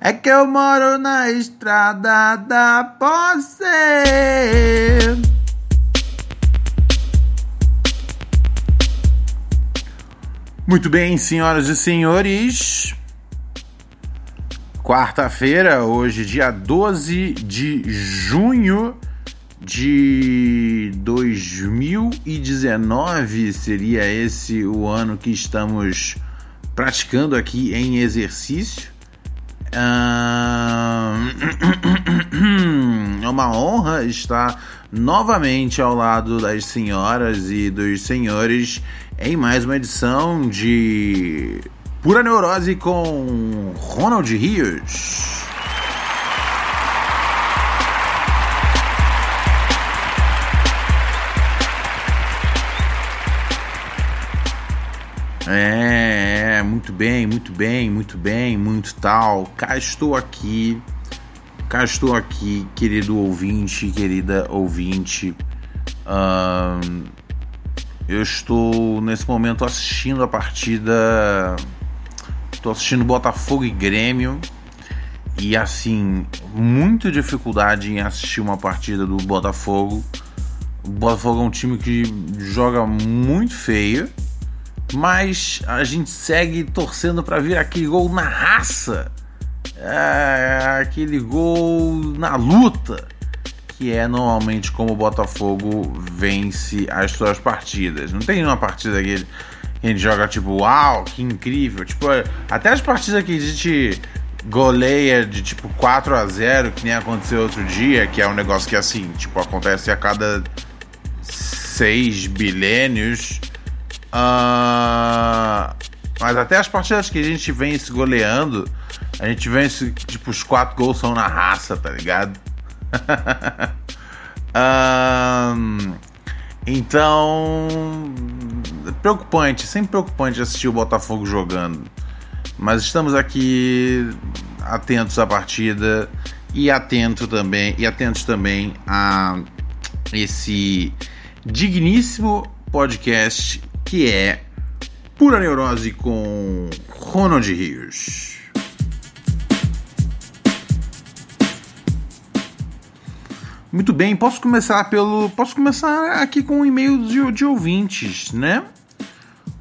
É que eu moro na estrada da posse. Muito bem, senhoras e senhores. Quarta-feira, hoje, dia 12 de junho de 2019, seria esse o ano que estamos praticando aqui em exercício. É uma honra estar novamente ao lado das senhoras e dos senhores em mais uma edição de Pura Neurose com Ronald Rios. É, muito bem, muito bem, muito bem, muito tal. Cá estou aqui, cá estou aqui, querido ouvinte, querida ouvinte. Eu estou nesse momento assistindo a partida. Estou assistindo Botafogo e Grêmio. E assim, muita dificuldade em assistir uma partida do Botafogo. O Botafogo é um time que joga muito feio mas a gente segue torcendo para ver aquele gol na raça, é, aquele gol na luta, que é normalmente como o Botafogo vence as suas partidas. Não tem nenhuma partida que a gente joga tipo, uau, que incrível. Tipo, até as partidas que a gente goleia de tipo 4 a 0 que nem aconteceu outro dia, que é um negócio que assim, tipo, acontece a cada 6 bilênios Uh, mas até as partidas que a gente vem se goleando, a gente vem se, tipo, os quatro gols são na raça, tá ligado? uh, então, preocupante, sempre preocupante assistir o Botafogo jogando. Mas estamos aqui atentos à partida e atento também e atentos também a esse digníssimo podcast que é Pura Neurose com Ronald Rios. Muito bem, posso começar pelo. Posso começar aqui com e-mail de, de ouvintes, né?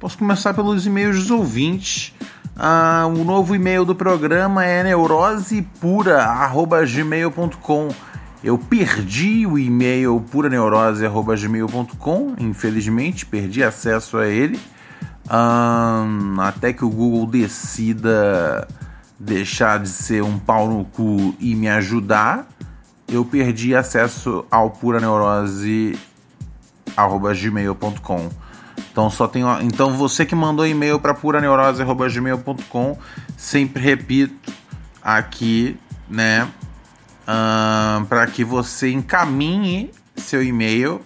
Posso começar pelos e-mails dos ouvintes. Ah, o novo e-mail do programa é neurosepura.gmail.com eu perdi o e-mail puraneurose.gmail.com, infelizmente, perdi acesso a ele. Um, até que o Google decida deixar de ser um pau no cu e me ajudar, eu perdi acesso ao puraneurose.gmail.com. Então só tenho, então você que mandou e-mail para puraneurose@gmail.com, sempre repito aqui, né? Uh, para que você encaminhe seu e-mail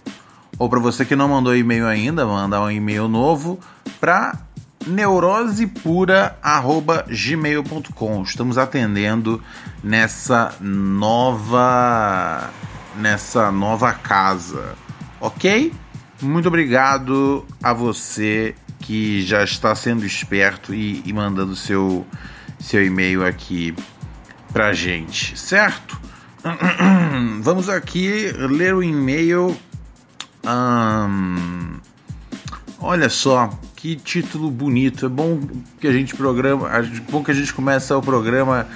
ou para você que não mandou e-mail ainda, mandar um e-mail novo para neurosepura@gmail.com. Estamos atendendo nessa nova nessa nova casa. OK? Muito obrigado a você que já está sendo esperto e, e mandando seu seu e-mail aqui pra gente, certo? Vamos aqui ler o e-mail. Um, olha só, que título bonito. É bom que a gente programa, é bom que a gente começa o programa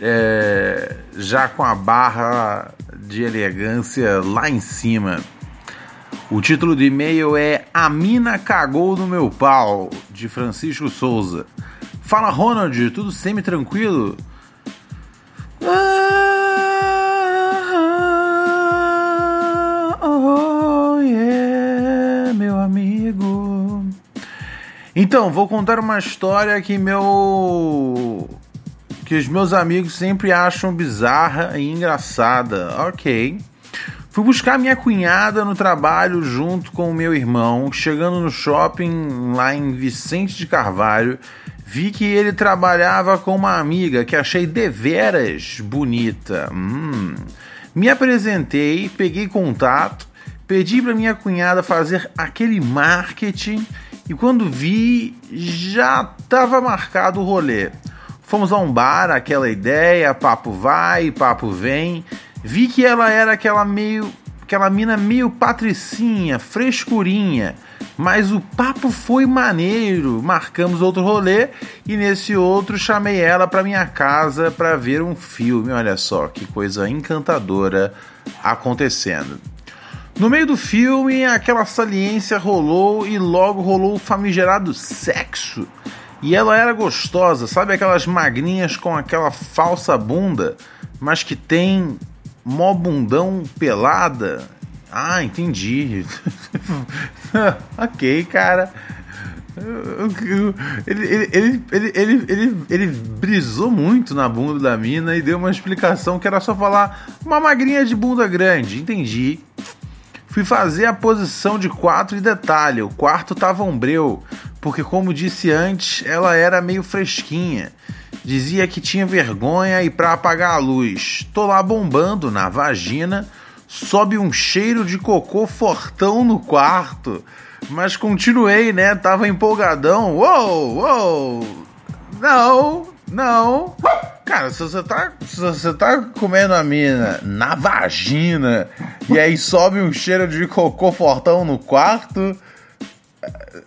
é, já com a barra de elegância lá em cima. O título do e-mail é A Mina Cagou no Meu Pau, de Francisco Souza. Fala Ronald, tudo semi-tranquilo? Ah, Então, vou contar uma história que meu que os meus amigos sempre acham bizarra e engraçada. OK. Fui buscar minha cunhada no trabalho junto com o meu irmão. Chegando no shopping lá em Vicente de Carvalho, vi que ele trabalhava com uma amiga que achei deveras bonita. Hum. Me apresentei, peguei contato, pedi para minha cunhada fazer aquele marketing e quando vi já estava marcado o rolê. Fomos a um bar, aquela ideia, papo vai, papo vem. Vi que ela era aquela meio. aquela mina meio patricinha, frescurinha. Mas o papo foi maneiro. Marcamos outro rolê e nesse outro chamei ela para minha casa para ver um filme. Olha só que coisa encantadora acontecendo. No meio do filme, aquela saliência rolou e logo rolou o famigerado sexo. E ela era gostosa, sabe aquelas magrinhas com aquela falsa bunda, mas que tem mó bundão pelada. Ah, entendi. ok, cara. Ele, ele, ele, ele, ele, ele, brisou muito na bunda da mina e deu uma explicação que era só falar uma magrinha de bunda grande. Entendi. Fui fazer a posição de quatro e detalhe, o quarto tava ombreu, porque como disse antes, ela era meio fresquinha. Dizia que tinha vergonha e para apagar a luz. Tô lá bombando na vagina, sobe um cheiro de cocô fortão no quarto. Mas continuei, né? Tava empolgadão. Uou, uou! Não, não. Cara, se você tá, se você tá comendo a mina na vagina e aí sobe um cheiro de cocô fortão no quarto.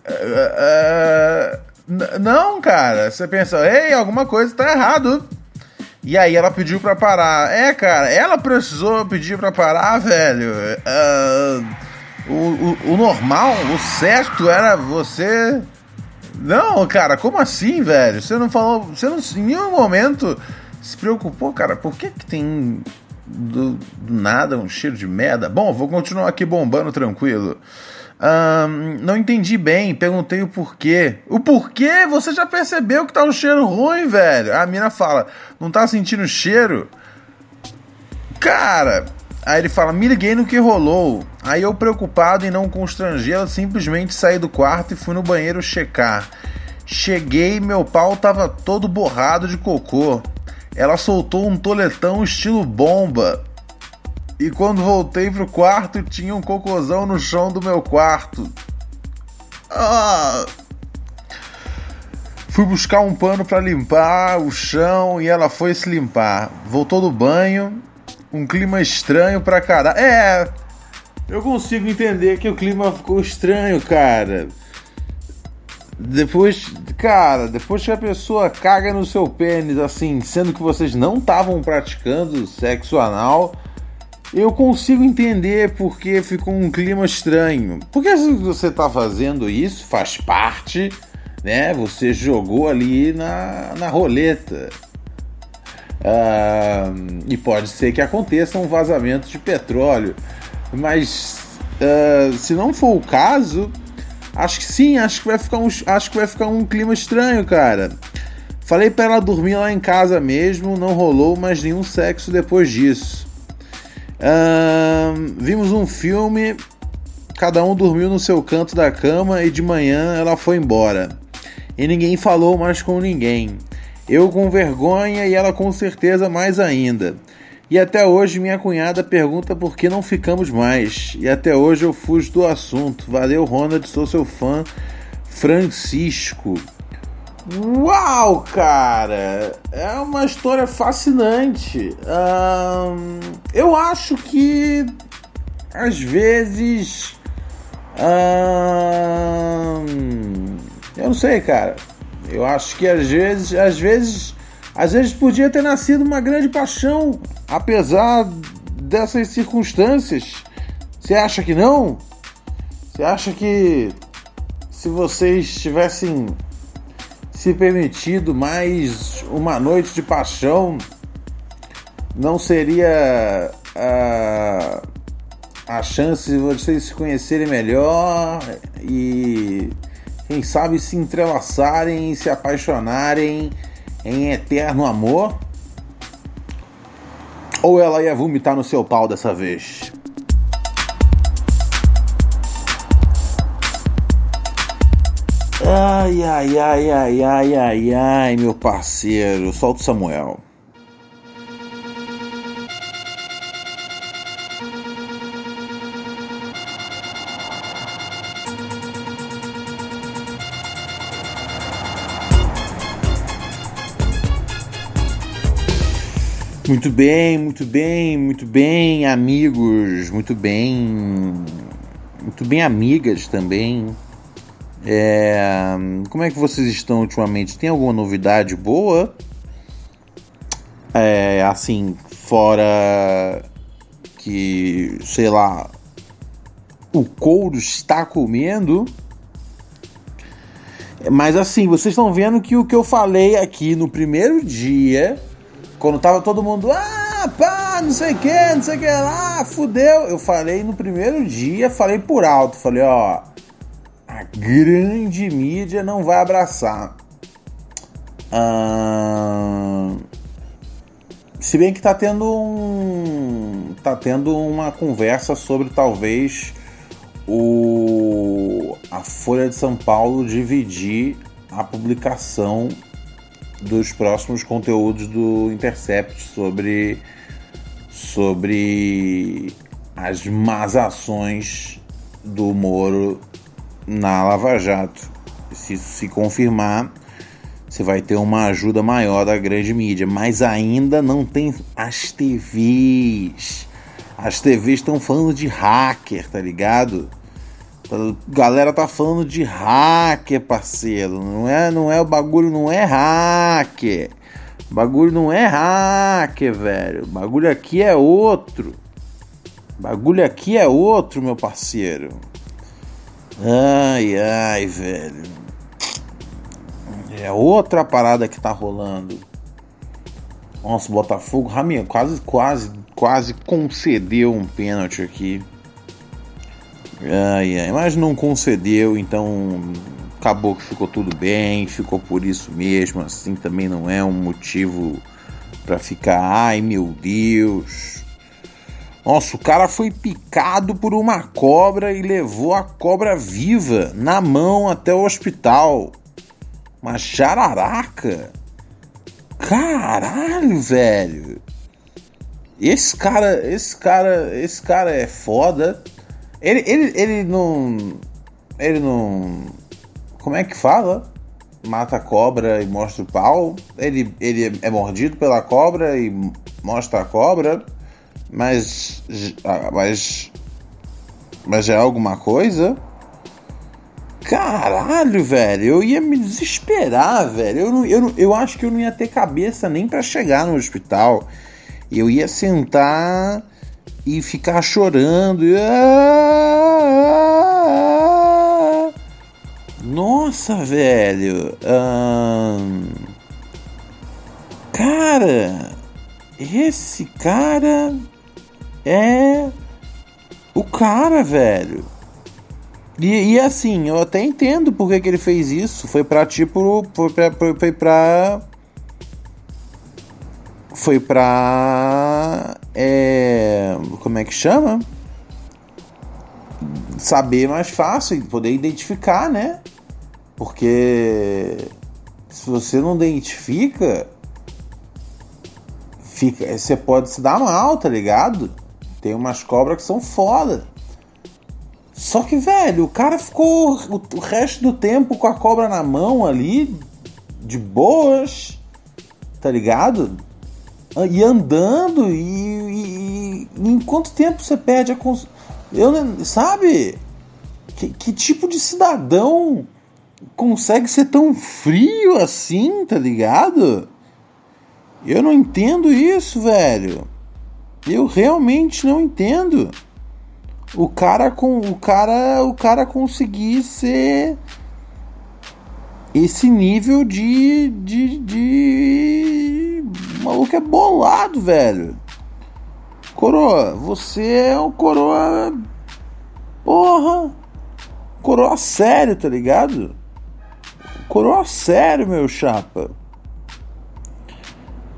É, é, não, cara. Você pensa, ei, alguma coisa tá errado. E aí ela pediu pra parar. É, cara, ela precisou pedir pra parar, velho. Uh, o, o, o normal, o certo era você não, cara, como assim, velho? Você não falou. Você não, em nenhum momento se preocupou, cara. Por que, que tem do, do nada um cheiro de merda? Bom, vou continuar aqui bombando tranquilo. Não entendi bem, perguntei o porquê. O porquê? Você já percebeu que tá um cheiro ruim, velho? A mina fala: Não tá sentindo cheiro? Cara, Aí ele fala: Me liguei no que rolou. Aí eu, preocupado em não constrangê-la, simplesmente saí do quarto e fui no banheiro checar. Cheguei, meu pau tava todo borrado de cocô. Ela soltou um toletão estilo bomba. E quando voltei pro quarto, tinha um cocôzão no chão do meu quarto. Ah! Fui buscar um pano para limpar o chão e ela foi se limpar. Voltou do banho, um clima estranho pra caralho. É, eu consigo entender que o clima ficou estranho, cara. Depois, cara, depois que a pessoa caga no seu pênis, assim, sendo que vocês não estavam praticando sexo anal, eu consigo entender porque ficou um clima estranho. Porque se você tá fazendo isso, faz parte, né? Você jogou ali na, na roleta. Uh, e pode ser que aconteça um vazamento de petróleo. Mas uh, se não for o caso, acho que sim, acho que vai ficar um, acho que vai ficar um clima estranho, cara. Falei para ela dormir lá em casa mesmo, não rolou mais nenhum sexo depois disso. Uh, vimos um filme, cada um dormiu no seu canto da cama e de manhã ela foi embora. E ninguém falou mais com ninguém. Eu com vergonha e ela com certeza mais ainda. E até hoje minha cunhada pergunta por que não ficamos mais. E até hoje eu fujo do assunto. Valeu, Ronald, sou seu fã. Francisco. Uau, cara! É uma história fascinante. eu acho que às vezes. Eu não sei, cara. Eu acho que às vezes, às vezes, às vezes podia ter nascido uma grande paixão, apesar dessas circunstâncias. Você acha que não? Você acha que se vocês tivessem se permitido mais uma noite de paixão, não seria a, a chance de vocês se conhecerem melhor e quem sabe se entrelaçarem e se apaixonarem em eterno amor? Ou ela ia vomitar no seu pau dessa vez? Ai, ai, ai, ai, ai, ai, ai, meu parceiro, solta o Samuel. Muito bem, muito bem, muito bem, amigos, muito bem, muito bem, amigas também. É, como é que vocês estão ultimamente? Tem alguma novidade boa? É, assim, fora que, sei lá, o couro está comendo. Mas assim, vocês estão vendo que o que eu falei aqui no primeiro dia quando tava todo mundo, ah, pá, não sei o que, não sei o que lá, fudeu. Eu falei no primeiro dia, falei por alto, falei, ó, a grande mídia não vai abraçar. Se bem que tá tendo um. tá tendo uma conversa sobre talvez o a Folha de São Paulo dividir a publicação dos próximos conteúdos do Intercept sobre, sobre as más ações do Moro na Lava Jato. Se isso se confirmar, você vai ter uma ajuda maior da grande mídia, mas ainda não tem as TVs. As TVs estão falando de hacker, tá ligado? Galera tá falando de hacker, parceiro. Não é, não é o bagulho, não é hacker. O bagulho não é hacker, velho. O bagulho aqui é outro. O bagulho aqui é outro, meu parceiro. Ai, ai, velho. É outra parada que tá rolando. Nossa, o Botafogo, Raminha, quase, quase, quase concedeu um pênalti aqui. Ai, ai, mas não concedeu, então acabou que ficou tudo bem, ficou por isso mesmo, assim também não é um motivo para ficar, ai meu Deus. Nossa, o cara foi picado por uma cobra e levou a cobra viva na mão até o hospital. Uma jararaca. Caralho, velho. Esse cara, esse cara, esse cara é foda. Ele, ele, ele não. Ele não. Como é que fala? Mata a cobra e mostra o pau. Ele, ele é mordido pela cobra e mostra a cobra. Mas. Mas. Mas é alguma coisa? Caralho, velho, eu ia me desesperar, velho. Eu, não, eu, eu acho que eu não ia ter cabeça nem para chegar no hospital. Eu ia sentar e ficar chorando. Nossa, velho. Cara, esse cara é o cara, velho. E, e, assim, eu até entendo por que, que ele fez isso. Foi pra tipo. Foi pra. Foi pra. Foi pra. É, como é que chama? Saber mais fácil, poder identificar, né? Porque se você não identifica, fica, você pode se dar mal, tá ligado? Tem umas cobras que são foda. Só que, velho, o cara ficou o, resto do tempo com a cobra na mão ali, de boas, tá ligado? E andando, e, e, e em quanto tempo você perde a cons... Eu, sabe? Que, que tipo de cidadão consegue ser tão frio assim, tá ligado? Eu não entendo isso, velho. Eu realmente não entendo. O cara com o cara, o cara conseguir ser esse nível de de, de... O maluco é bolado, velho. Coroa, você é um coroa porra. Coroa sério, tá ligado? Coroa sério, meu chapa.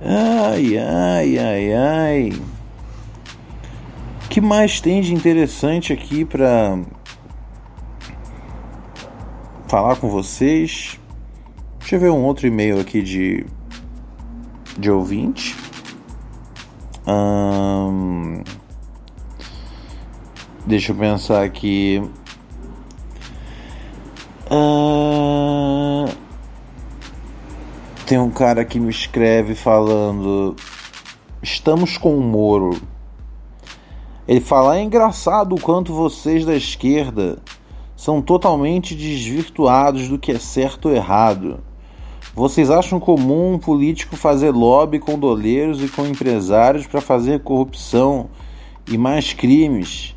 Ai, ai, ai, ai. Que mais tem de interessante aqui para falar com vocês? Deixa eu ver um outro e-mail aqui de, de ouvinte. Hum, deixa eu pensar aqui. Uh, tem um cara que me escreve falando: Estamos com o Moro. Ele fala: É engraçado o quanto vocês da esquerda são totalmente desvirtuados do que é certo ou errado. Vocês acham comum um político fazer lobby com doleiros e com empresários para fazer corrupção e mais crimes?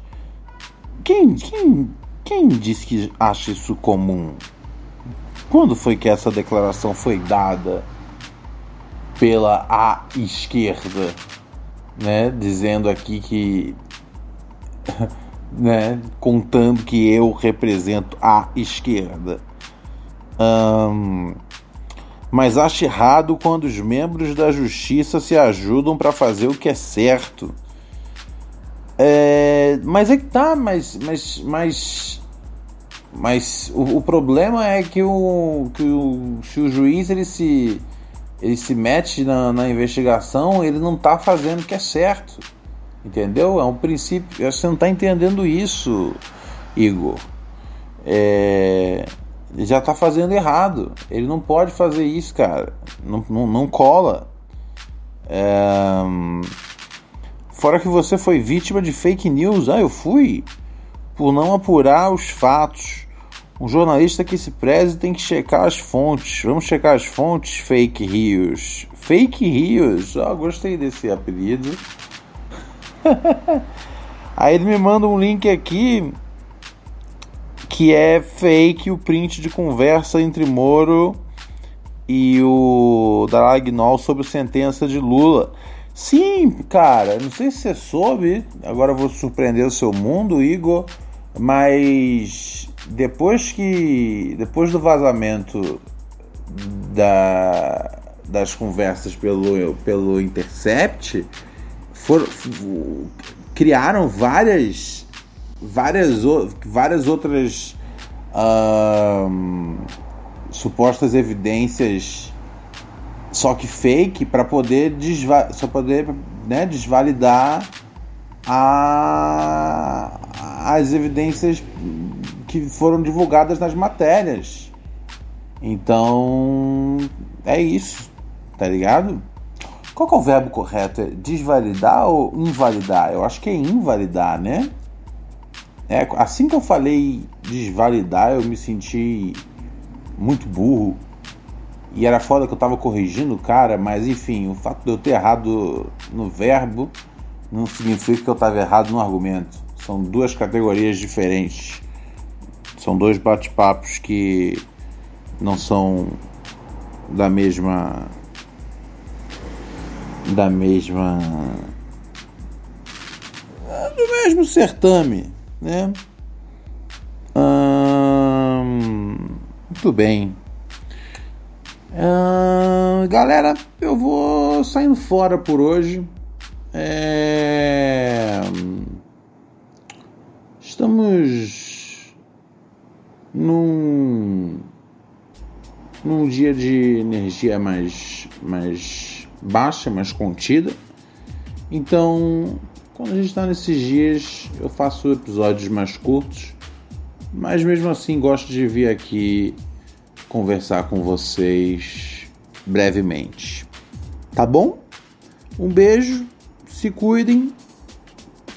Quem, quem, quem disse que acha isso comum? Quando foi que essa declaração foi dada pela a esquerda, né? Dizendo aqui que, né? Contando que eu represento a esquerda. Um, mas acho errado quando os membros da justiça se ajudam para fazer o que é certo. É, mas é que tá, mas, mas, mas, mas o, o problema é que o, que o, se o juiz ele se, ele se mete na, na investigação, ele não tá fazendo o que é certo. Entendeu? É um princípio. Você não está entendendo isso, Igor. É, já está fazendo errado. Ele não pode fazer isso, cara. Não, não, não cola. É, Fora que você foi vítima de fake news. Ah, eu fui? Por não apurar os fatos. Um jornalista que se preze tem que checar as fontes. Vamos checar as fontes, fake rios. Fake rios. Ah, gostei desse apelido. Aí ele me manda um link aqui que é fake o print de conversa entre Moro e o Daragnol sobre sentença de Lula. Sim, cara, não sei se você soube, agora vou surpreender o seu mundo, Igor, mas depois que depois do vazamento da, das conversas pelo, pelo Intercept, for, criaram várias várias várias outras supostas evidências só que fake para poder, desva só poder né, desvalidar a, as evidências que foram divulgadas nas matérias. Então é isso, tá ligado? Qual é o verbo correto? É desvalidar ou invalidar? Eu acho que é invalidar, né? É, assim que eu falei desvalidar, eu me senti muito burro e era foda que eu tava corrigindo o cara, mas enfim, o fato de eu ter errado no verbo não significa que eu tava errado no argumento. São duas categorias diferentes. São dois bate-papos que não são da mesma da mesma do mesmo certame, né? Hum, muito bem. Uh, galera, eu vou saindo fora por hoje. É... Estamos num, num dia de energia mais, mais baixa, mais contida. Então, quando a gente está nesses dias, eu faço episódios mais curtos, mas mesmo assim gosto de vir aqui conversar com vocês brevemente. Tá bom? Um beijo, se cuidem.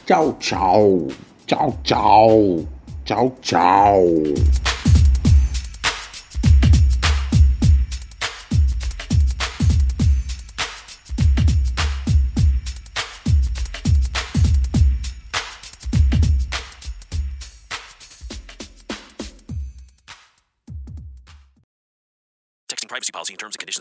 Tchau, tchau. Tchau, tchau. Tchau, tchau.